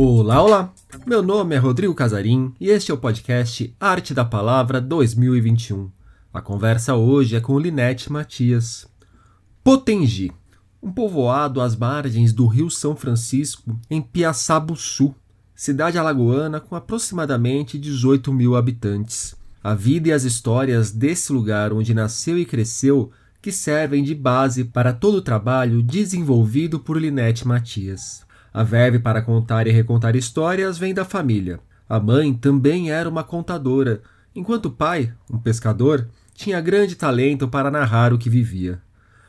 Olá, olá! Meu nome é Rodrigo Casarim e este é o podcast Arte da Palavra 2021. A conversa hoje é com Linete Matias. Potengi, um povoado às margens do Rio São Francisco, em Piaçabuçu, cidade alagoana com aproximadamente 18 mil habitantes. A vida e as histórias desse lugar onde nasceu e cresceu que servem de base para todo o trabalho desenvolvido por Linete Matias. A verve para contar e recontar histórias vem da família. A mãe também era uma contadora, enquanto o pai, um pescador, tinha grande talento para narrar o que vivia.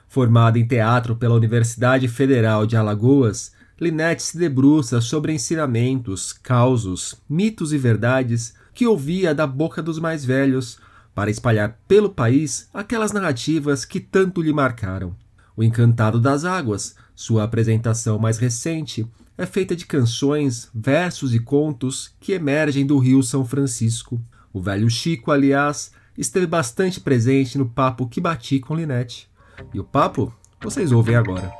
Formada em teatro pela Universidade Federal de Alagoas, Linette se debruça sobre ensinamentos, causos, mitos e verdades que ouvia da boca dos mais velhos, para espalhar pelo país aquelas narrativas que tanto lhe marcaram. O Encantado das Águas, sua apresentação mais recente, é feita de canções, versos e contos que emergem do Rio São Francisco. O velho Chico, aliás, esteve bastante presente no papo que bati com Linette. E o papo vocês ouvem agora.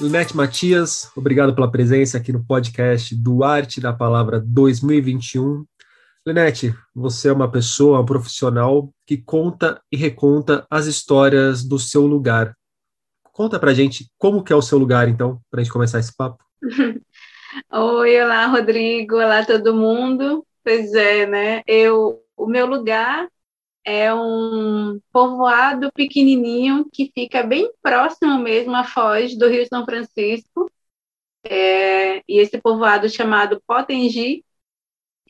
Linette Matias, obrigado pela presença aqui no podcast do Arte da Palavra 2021. Lenete, você é uma pessoa, um profissional que conta e reconta as histórias do seu lugar. Conta pra gente como que é o seu lugar, então, pra gente começar esse papo. Oi, olá, Rodrigo, olá todo mundo. Pois é, né? Eu, o meu lugar é um povoado pequenininho que fica bem próximo mesmo à foz do Rio São Francisco. É, e esse povoado chamado Potengi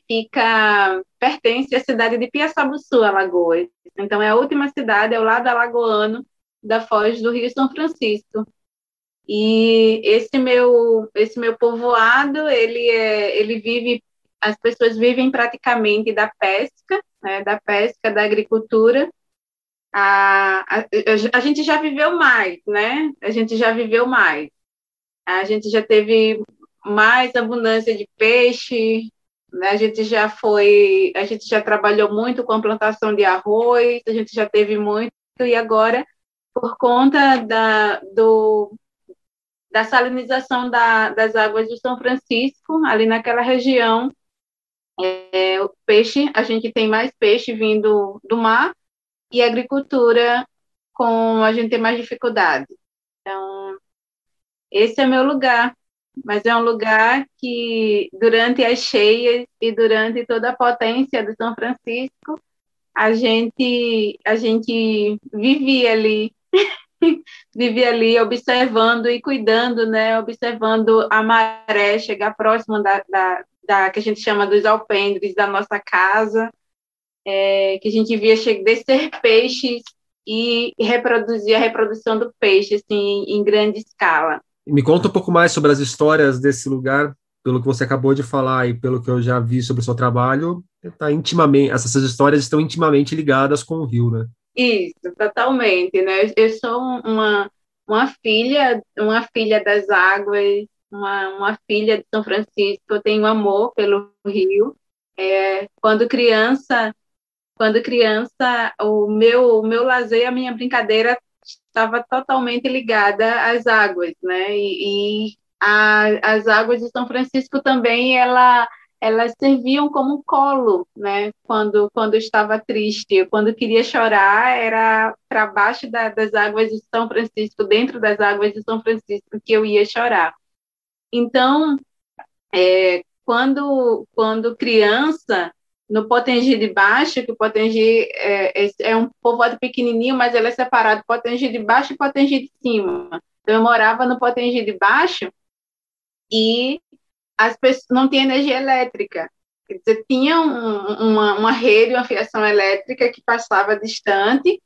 fica pertence à cidade de Piaçabuçu, Alagoas. Então é a última cidade, é o lado alagoano da foz do Rio São Francisco. E esse meu esse meu povoado, ele é, ele vive as pessoas vivem praticamente da pesca, né, da pesca, da agricultura. A, a, a gente já viveu mais, né? A gente já viveu mais. A gente já teve mais abundância de peixe, né? A gente já foi, a gente já trabalhou muito com a plantação de arroz, a gente já teve muito, e agora, por conta da, do, da salinização da, das águas do São Francisco, ali naquela região, é, o peixe, a gente tem mais peixe vindo do mar, e agricultura, com a gente tem mais dificuldade. Então, esse é meu lugar mas é um lugar que, durante as cheias e durante toda a potência do São Francisco, a gente, a gente vivia ali, vivia ali observando e cuidando, né? Observando a maré chegar próximo da, da, da que a gente chama dos alpendres da nossa casa, é, que a gente via descer peixes e reproduzir a reprodução do peixe assim, em grande escala. Me conta um pouco mais sobre as histórias desse lugar, pelo que você acabou de falar e pelo que eu já vi sobre o seu trabalho, tá intimamente, essas histórias estão intimamente ligadas com o Rio, né? Isso, totalmente, né? Eu sou uma, uma filha, uma filha das águas, uma, uma filha de São Francisco, eu tenho amor pelo Rio. É, quando criança, quando criança, o meu, o meu lazer, a minha brincadeira estava totalmente ligada às águas, né? E, e a, as águas de São Francisco também, ela elas serviam como um colo, né? Quando quando estava triste, quando queria chorar, era para baixo da, das águas de São Francisco, dentro das águas de São Francisco que eu ia chorar. Então, é, quando quando criança, no Potengi de Baixo, que o Potengi é, é, é, um povoado pequenininho, mas ele é separado Potengi de Baixo e Potengi de Cima. Então, eu morava no Potengi de Baixo e as pessoas não tinha energia elétrica. Quer dizer, tinha um, uma, uma rede, uma fiação elétrica que passava distante,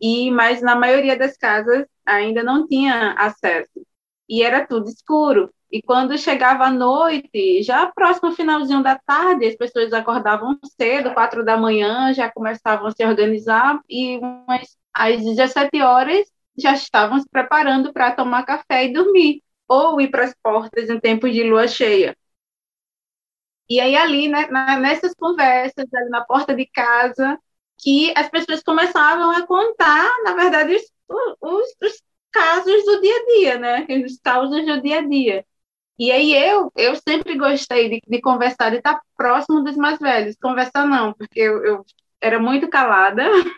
e mas na maioria das casas ainda não tinha acesso. E era tudo escuro. E quando chegava a noite, já próximo finalzinho da tarde, as pessoas acordavam cedo, quatro da manhã, já começavam a se organizar e umas, às 17 horas já estavam se preparando para tomar café e dormir, ou ir para as portas em tempos de lua cheia. E aí ali, né, nessas conversas, ali na porta de casa, que as pessoas começavam a contar, na verdade, os, os, os casos do dia a dia, né? Aqueles causos do dia a dia. E aí eu, eu sempre gostei de, de conversar, de estar próximo dos mais velhos. Conversar não, porque eu, eu era muito calada,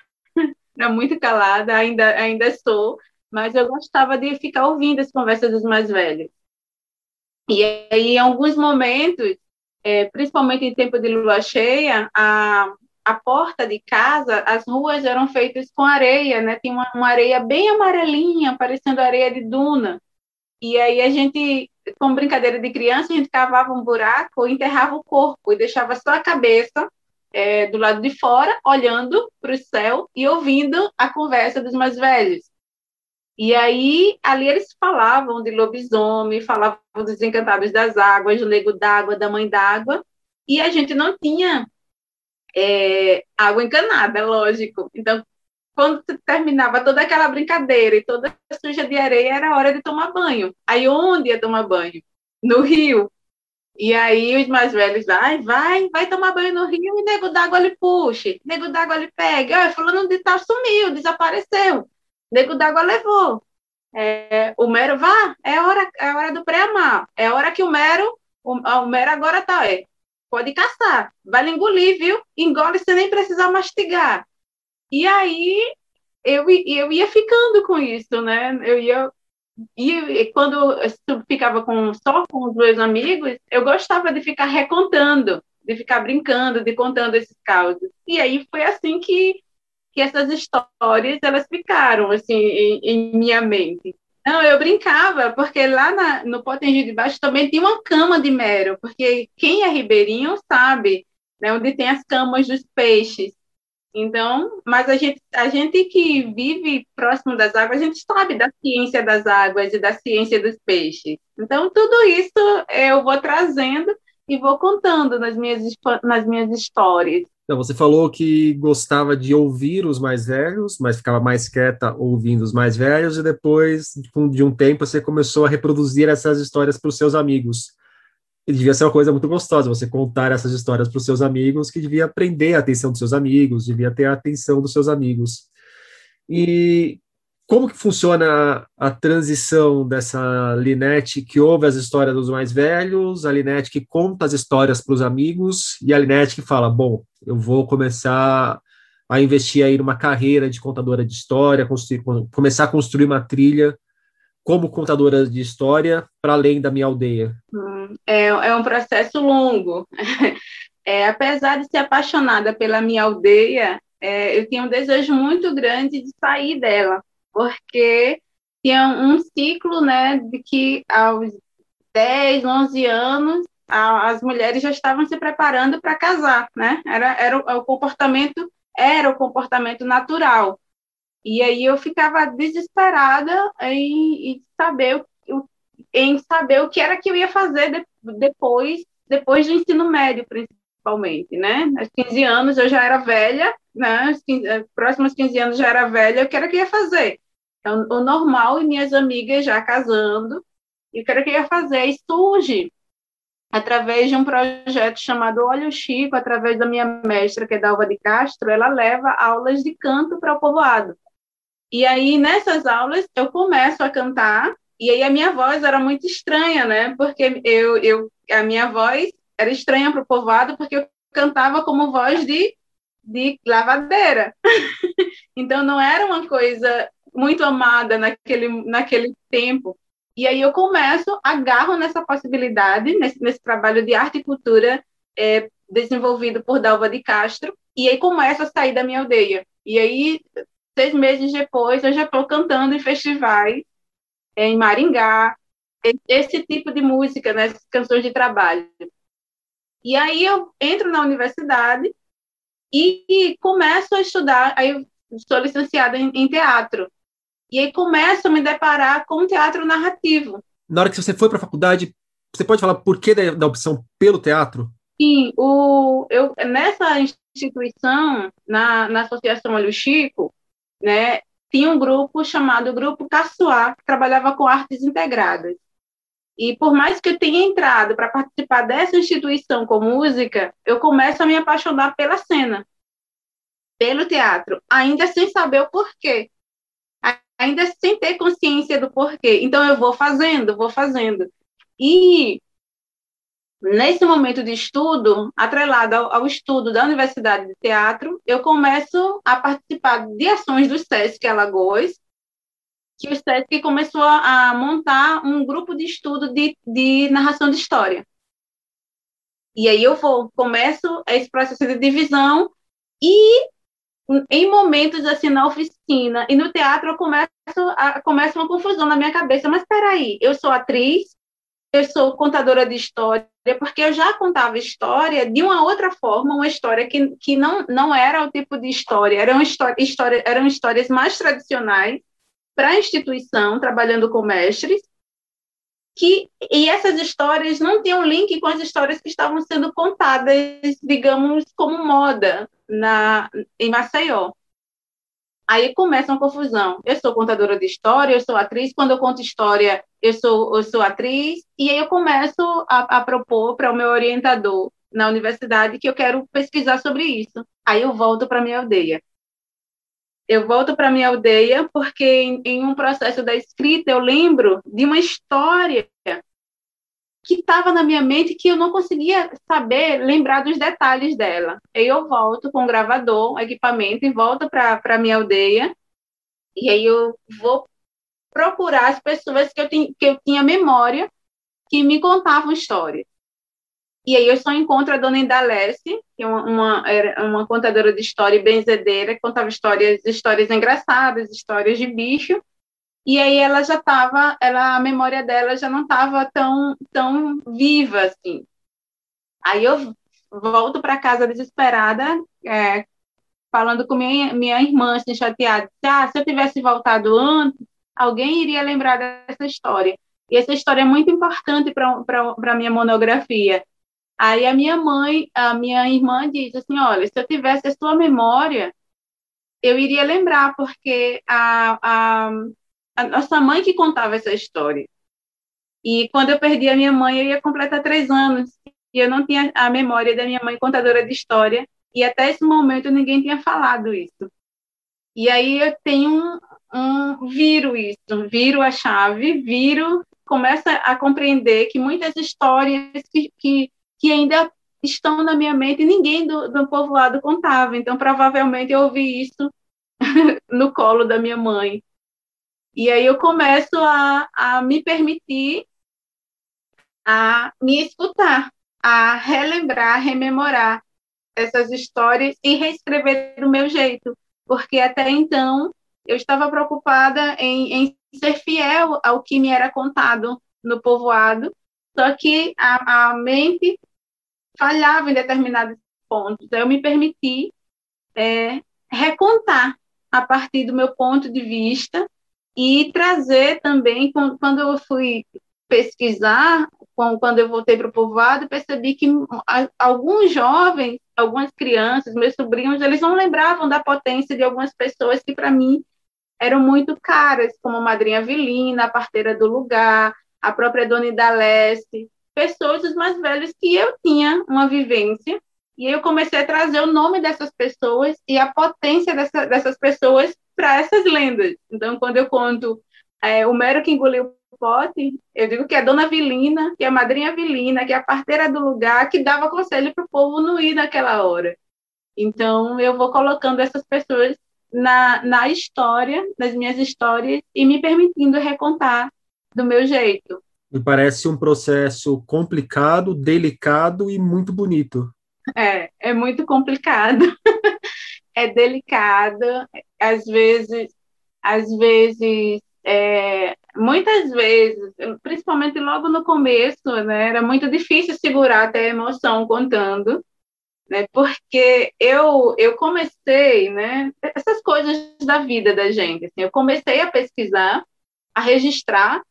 era muito calada, ainda, ainda sou, mas eu gostava de ficar ouvindo as conversas dos mais velhos. E aí, em alguns momentos, é, principalmente em tempo de lua cheia, a, a porta de casa, as ruas eram feitas com areia, né? Tinha uma, uma areia bem amarelinha, parecendo areia de duna. E aí a gente, com brincadeira de criança, a gente cavava um buraco, enterrava o corpo e deixava só a cabeça é, do lado de fora, olhando para o céu e ouvindo a conversa dos mais velhos. E aí, ali eles falavam de lobisomem, falavam dos encantados das águas, do nego d'água, da mãe d'água, e a gente não tinha é, água encanada, lógico. Então, quando terminava toda aquela brincadeira e toda suja de areia, era hora de tomar banho. Aí, onde ia tomar banho? No rio. E aí, os mais velhos, vai, vai, vai tomar banho no rio e nego d'água ele puxe, nego d'água ele pega. Olha, fulano de tal sumiu, desapareceu. Nego d'água levou. É, o Mero, vá, é hora, é hora do pré-amar. É hora que o Mero, o, o Mero agora tá, é, pode caçar, vai engolir, viu? Engole sem nem precisar mastigar. E aí eu, eu ia ficando com isso, né? Eu ia e quando eu ficava com, só com os meus amigos, eu gostava de ficar recontando, de ficar brincando, de contando esses causos. E aí foi assim que que essas histórias elas ficaram assim em, em minha mente. Não, eu brincava, porque lá na, no Potengi de Baixo também tem uma cama de mero, porque quem é ribeirinho sabe, né, onde tem as camas dos peixes. Então, mas a gente, a gente que vive próximo das águas, a gente sabe da ciência das águas e da ciência dos peixes. Então, tudo isso eu vou trazendo e vou contando nas minhas, nas minhas histórias. Então, você falou que gostava de ouvir os mais velhos, mas ficava mais quieta ouvindo os mais velhos, e depois de um tempo você começou a reproduzir essas histórias para os seus amigos. Devia ser uma coisa muito gostosa você contar essas histórias para os seus amigos, que devia aprender a atenção dos seus amigos, devia ter a atenção dos seus amigos. E como que funciona a, transição dessa Linete que ouve as histórias dos mais velhos, a Linete que conta as histórias para os amigos e a Linete que fala, bom, eu vou começar a investir aí numa carreira de contadora de história, começar a construir uma trilha como contadora de história para além da minha aldeia? Hum, é, é um processo longo. É, apesar de ser apaixonada pela minha aldeia, é, eu tinha um desejo muito grande de sair dela porque tinha um ciclo, né, de que aos 10, 11 anos, a, as mulheres já estavam se preparando para casar, né? Era, era o, o comportamento era o comportamento natural. E aí eu ficava desesperada em, em saber o, em saber o que era que eu ia fazer de, depois depois do ensino médio, principalmente, né? Aos 15 anos eu já era velha, né? próximos 15 anos já era velha, o que era que eu ia fazer? Então, o normal e minhas amigas já casando, e o que eu ia fazer? E surge através de um projeto chamado Olha o Chico, através da minha mestra, que é Dalva de Castro, ela leva aulas de canto para o povoado. E aí, nessas aulas, eu começo a cantar, e aí a minha voz era muito estranha, né? Porque eu, eu, a minha voz era estranha para o povoado, porque eu cantava como voz de, de lavadeira. então, não era uma coisa muito amada naquele, naquele tempo. E aí eu começo, agarro nessa possibilidade, nesse, nesse trabalho de arte e cultura é, desenvolvido por Dalva de Castro, e aí começo a sair da minha aldeia. E aí, seis meses depois, eu já estou cantando em festivais, em Maringá, esse tipo de música, né, canções de trabalho. E aí eu entro na universidade e, e começo a estudar, aí eu sou licenciada em, em teatro, e aí começo a me deparar com o teatro narrativo. Na hora que você foi para a faculdade, você pode falar por que da, da opção pelo teatro? Sim, o, eu, nessa instituição, na, na Associação Olho Chico, né, tinha um grupo chamado Grupo Caçoar, que trabalhava com artes integradas. E por mais que eu tenha entrado para participar dessa instituição com música, eu começo a me apaixonar pela cena, pelo teatro, ainda sem saber o porquê. ainda sem ter consciência do porquê. Então, eu vou fazendo, vou fazendo. E nesse momento de estudo, atrelado ao, ao, estudo da Universidade de Teatro, eu começo a participar de ações do SESC Alagoas, que o SESC começou a montar um grupo de estudo de, de narração de história. E aí eu vou, começo esse processo de divisão e em momentos assim na oficina e no teatro eu começo a começa uma confusão na minha cabeça, mas espera aí, eu sou atriz, eu sou contadora de história, porque eu já contava história de uma outra forma, uma história que, que não, não era o tipo de história, eram, história, história, eram histórias mais tradicionais para a instituição, trabalhando com mestres, que, e essas histórias não tinham link com as histórias que estavam sendo contadas, digamos, como moda na, em Maceió. Aí começa uma confusão. Eu sou contadora de história, eu sou atriz. Quando eu conto história, eu sou, eu sou atriz. E aí eu começo a, a propor para o meu orientador na universidade que eu quero pesquisar sobre isso. Aí eu volto para minha aldeia. Eu volto para minha aldeia porque em, em um processo da escrita eu lembro de uma história que estava na minha mente que eu não conseguia saber, lembrar dos detalhes dela. Aí eu volto com o gravador, equipamento, e volto para a minha aldeia, e aí eu vou procurar as pessoas que eu, tinha, que eu tinha memória que me contavam histórias. E aí eu só encontro a dona Indalece, que é uma, uma, uma contadora de história e benzedeira, que contava histórias, histórias engraçadas, histórias de bicho, e aí ela já estava, ela a memória dela já não estava tão tão viva assim. Aí eu volto para casa desesperada, é, falando com minha, minha irmã, assim, chateada. Ah, se eu tivesse voltado antes, alguém iria lembrar dessa história. E essa história é muito importante para a minha monografia. Aí a minha mãe, a minha irmã diz assim, olha, se eu tivesse a sua memória, eu iria lembrar, porque a, a, a nossa mãe que contava essa história. E quando eu perdi a minha mãe, eu ia completar três anos. E eu não tinha a memória da minha mãe contadora de história. E até esse momento ninguém tinha falado isso. E aí eu tenho um, um viro isso, viro a chave, viro, começa a compreender que muitas histórias que, que, que ainda estão na minha mente ninguém do, do povoado contava. Então, provavelmente, eu ouvi isso no colo da minha mãe. E aí eu começo a, a me permitir a me escutar, a relembrar, rememorar essas histórias e reescrever do meu jeito, porque até então eu estava preocupada em, em ser fiel ao que me era contado no povoado, só que a, a mente falhava em determinados pontos. Então, eu me permiti é, recontar a partir do meu ponto de vista e trazer também, quando eu fui pesquisar, quando eu voltei para o povoado, percebi que alguns jovens, algumas crianças, meus sobrinhos, eles não lembravam da potência de algumas pessoas que, para mim, eram muito caras, como a Madrinha Avelina, a parteira do lugar, a própria Dona Idaleste, pessoas os mais velhos que eu tinha uma vivência, e eu comecei a trazer o nome dessas pessoas e a potência dessa, dessas pessoas para essas lendas. Então, quando eu conto é, o mero que engoliu o pote, eu digo que é a dona Vilina, que é a madrinha Vilina, que é a parteira do lugar, que dava conselho para o povo não ir naquela hora. Então, eu vou colocando essas pessoas na, na história, nas minhas histórias, e me permitindo recontar do meu jeito. Me parece um processo complicado, delicado e muito bonito. É, é muito complicado. é delicado, às vezes, às vezes, é, muitas vezes, principalmente logo no começo, né, era muito difícil segurar até a emoção contando, né, porque eu, eu comecei, né, essas coisas da vida da gente, assim, eu comecei a pesquisar, a registrar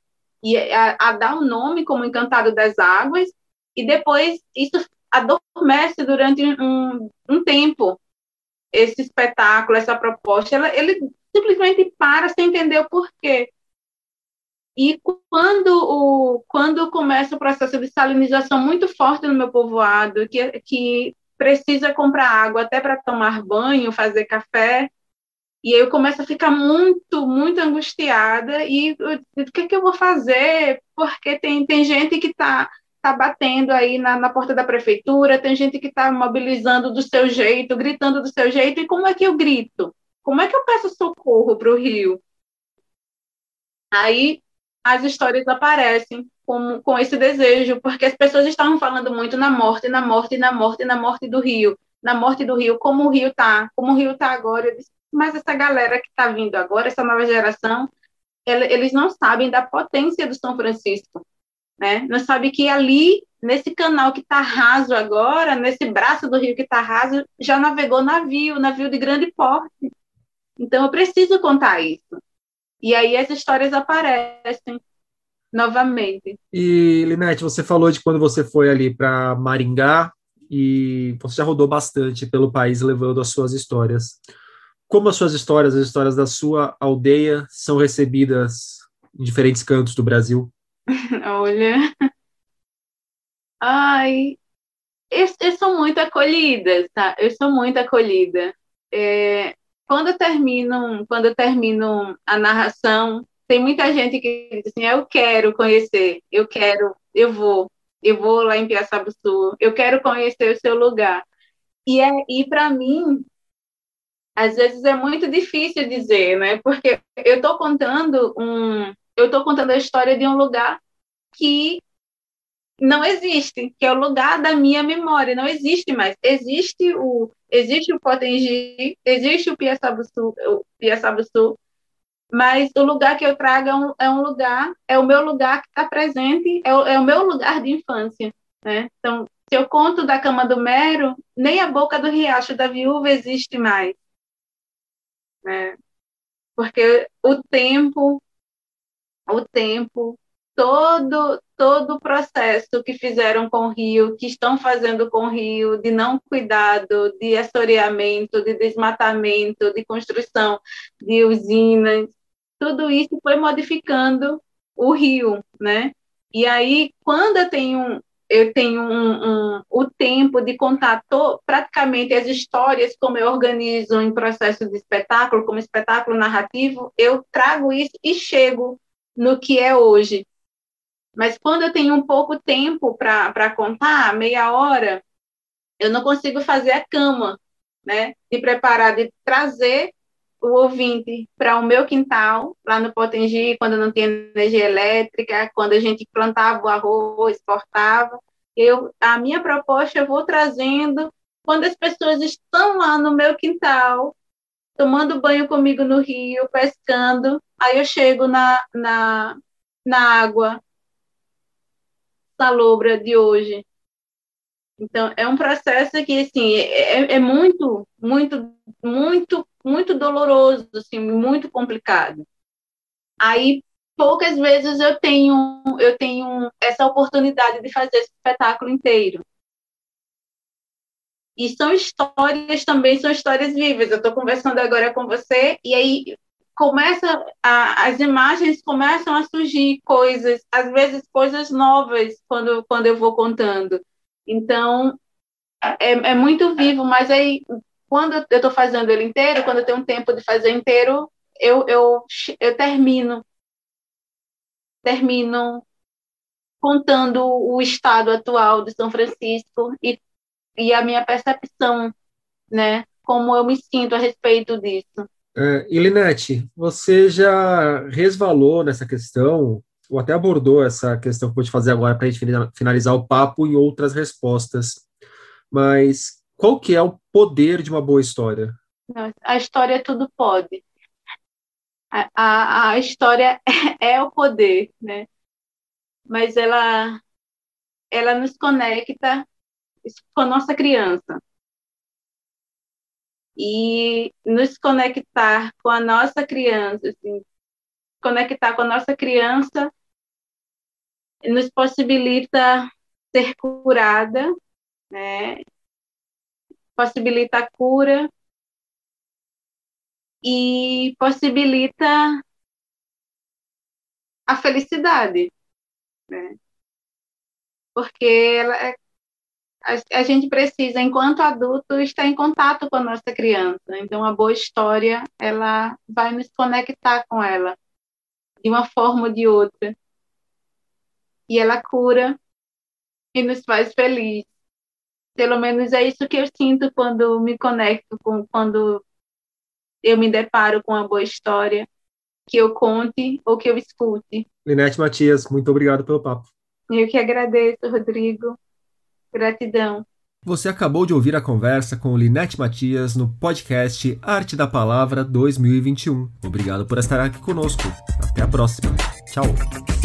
e a, a dar um nome como Encantado das Águas, e depois isso adormece durante um, um tempo, esse espetáculo, essa proposta, ela, ele simplesmente para sem entender o porquê. E quando, o, quando começa o processo de salinização muito forte no meu povoado, que, que precisa comprar água até para tomar banho, fazer café, E eu começo a ficar muito, muito angustiada e o que, é que eu vou fazer? Porque tem, tem gente que está tá batendo aí na, na porta da prefeitura, tem gente que está mobilizando do seu jeito, gritando do seu jeito, e como é que eu grito? Como é que eu peço socorro para o Rio? Aí as histórias aparecem com, com esse desejo, porque as pessoas estavam falando muito na morte, na morte, na morte, na morte do Rio, na morte do Rio, como o Rio está, como o Rio está agora. Eu disse, mas essa galera que está vindo agora, essa nova geração, eles não sabem da potência do São Francisco, né? Não sabe que ali, nesse canal que está raso agora, nesse braço do rio que está raso, já navegou navio, navio de grande porte. Então, eu preciso contar isso. E aí as histórias aparecem novamente. E, Linete, você falou de quando você foi ali para Maringá e você já rodou bastante pelo país levando as suas histórias como as suas histórias, as histórias da sua aldeia, são recebidas em diferentes cantos do Brasil? Olha. Ai, eu, eu, sou muito acolhida, tá? Eu sou muito acolhida. É, quando eu termino, quando eu termino a narração, tem muita gente que diz assim: eu quero conhecer, eu quero, eu vou, eu vou lá em Piaçabuçu, eu quero conhecer o seu lugar. E, é, e para mim, às vezes é muito difícil dizer, né? Porque eu estou contando um, eu estou contando a história de um lugar que não existe, que é o lugar da minha memória, não existe mais. Existe o, existe o Potengi, existe o Piaçabuçu, o Piaçabuçu, mas o lugar que eu trago é um, é um lugar, é o meu lugar que está presente, é o, é o meu lugar de infância, né? Então, se eu conto da cama do Mero, nem a boca do riacho da viúva existe mais né? Porque o tempo, o tempo, todo todo o processo que fizeram com o rio, que estão fazendo com o rio, de não cuidado, de assoreamento, de desmatamento, de construção de usinas, tudo isso foi modificando o rio, né? E aí, quando eu tenho eu tenho um, um, o tempo de contar to, praticamente as histórias como eu organizo em processo de espetáculo, como espetáculo narrativo, eu trago isso e chego no que é hoje. Mas quando eu tenho um pouco tempo para contar, meia hora, eu não consigo fazer a cama, né? De preparar, de trazer o ouvinte para o meu quintal, lá no Potengi, quando não tinha energia elétrica, quando a gente plantava o arroz, exportava. Eu, a minha proposta eu vou trazendo quando as pessoas estão lá no meu quintal, tomando banho comigo no rio, pescando, aí eu chego na, na, na água salobra de hoje. Então, é um processo que, assim, é, é muito, muito, muito muito doloroso, assim, muito complicado. Aí poucas vezes eu tenho eu tenho essa oportunidade de fazer esse espetáculo inteiro. E são histórias também, são histórias vivas. Eu estou conversando agora com você e aí começa a, as imagens começam a surgir coisas, às vezes coisas novas quando quando eu vou contando. Então é, é muito vivo, mas aí quando eu estou fazendo ele inteiro, quando eu tenho um tempo de fazer inteiro, eu, eu, eu termino. Termino contando o estado atual de São Francisco e, e a minha percepção, né? Como eu me sinto a respeito disso. É, Ilinete, você já resvalou nessa questão, ou até abordou essa questão que eu vou te fazer agora para a gente finalizar o papo em outras respostas. Mas qual que é o poder de uma boa história? A história tudo pode. A, a, a história é o poder, né? Mas ela, ela nos conecta com a nossa criança. E nos conectar com a nossa criança, assim, conectar com a nossa criança nos possibilita ser curada, né? possibilita a cura e possibilita a felicidade, né? Porque ela é, a, a gente precisa, enquanto adulto, estar em contato com a nossa criança. Então, a boa história, ela vai nos conectar com ela de uma forma ou de outra. E ela cura e nos faz feliz. Pelo menos é isso que eu sinto quando me conecto com quando eu me deparo com uma boa história, que eu conte ou que eu escute. Linete Matias, muito obrigado pelo papo. Eu que agradeço, Rodrigo. Gratidão. Você acabou de ouvir a conversa com Linete Matias no podcast Arte da Palavra 2021. Obrigado por estar aqui conosco. Até a próxima. Tchau.